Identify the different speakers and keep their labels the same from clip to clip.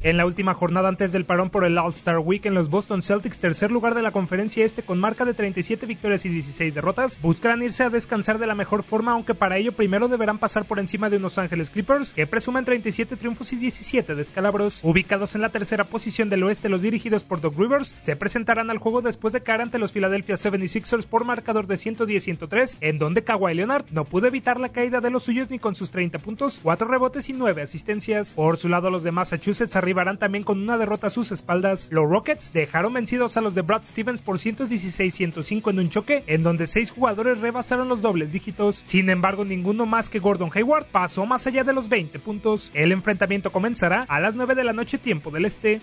Speaker 1: En la última jornada antes del parón por el All-Star Week en los Boston Celtics, tercer lugar de la conferencia este con marca de 37 victorias y 16 derrotas, buscarán irse a descansar de la mejor forma, aunque para ello primero deberán pasar por encima de unos Ángeles Clippers, que presumen 37 triunfos y 17 descalabros. Ubicados en la tercera posición del oeste, los dirigidos por Doug Rivers se presentarán al juego después de caer ante los Philadelphia 76ers por marcador de 110-103, en donde Kawhi Leonard no pudo evitar la caída de los suyos ni con sus 30 puntos, 4 rebotes y 9 asistencias. Por su lado, los de Massachusetts arribarán también con una derrota a sus espaldas. Los Rockets dejaron vencidos a los de Brad Stevens por 116-105 en un choque, en donde seis jugadores rebasaron los dobles dígitos. Sin embargo, ninguno más que Gordon Hayward pasó más allá de los 20 puntos. El enfrentamiento comenzará a las 9 de la noche tiempo del este.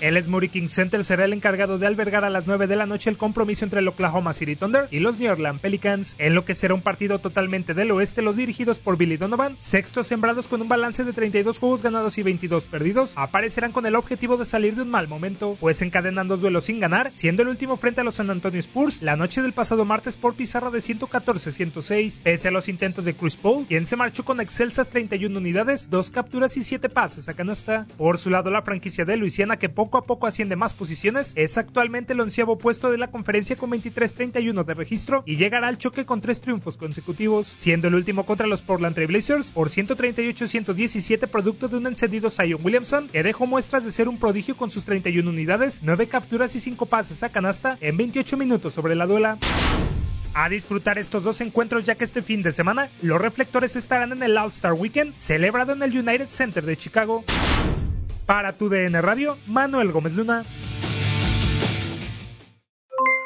Speaker 1: El Smurry King Center será el encargado de albergar a las 9 de la noche el compromiso entre el Oklahoma City Thunder y los New Orleans Pelicans, en lo que será un partido totalmente del oeste, los dirigidos por Billy Donovan, sextos sembrados con un balance de 32 juegos ganados y 22 perdidos, aparecerán con el objetivo de salir de un mal momento, pues encadenan dos duelos sin ganar, siendo el último frente a los San Antonio Spurs la noche del pasado martes por pizarra de 114-106, pese a los intentos de Chris Paul, quien se marchó con excelsas 31 unidades, dos capturas y 7 pases a canasta. Por su lado, la franquicia de Luisiana, que poco a poco asciende más posiciones, es actualmente el onceavo puesto de la conferencia con 23-31 de registro y llegará al choque con tres triunfos consecutivos, siendo el último contra los Portland Trail Blazers por 138-117 producto de un encendido Zion Williamson que dejó muestras de ser un prodigio con sus 31 unidades, 9 capturas y 5 pases a canasta en 28 minutos sobre la duela. A disfrutar estos dos encuentros ya que este fin de semana los reflectores estarán en el All-Star Weekend celebrado en el United Center de Chicago. Para tu DN Radio, Manuel Gómez Luna.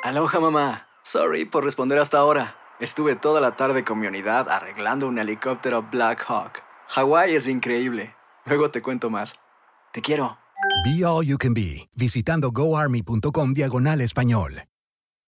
Speaker 2: Aloha mamá, sorry por responder hasta ahora. Estuve toda la tarde con mi unidad arreglando un helicóptero Black Hawk. Hawái es increíble. Luego te cuento más. Te quiero.
Speaker 3: Be All You Can Be, visitando goarmy.com diagonal español.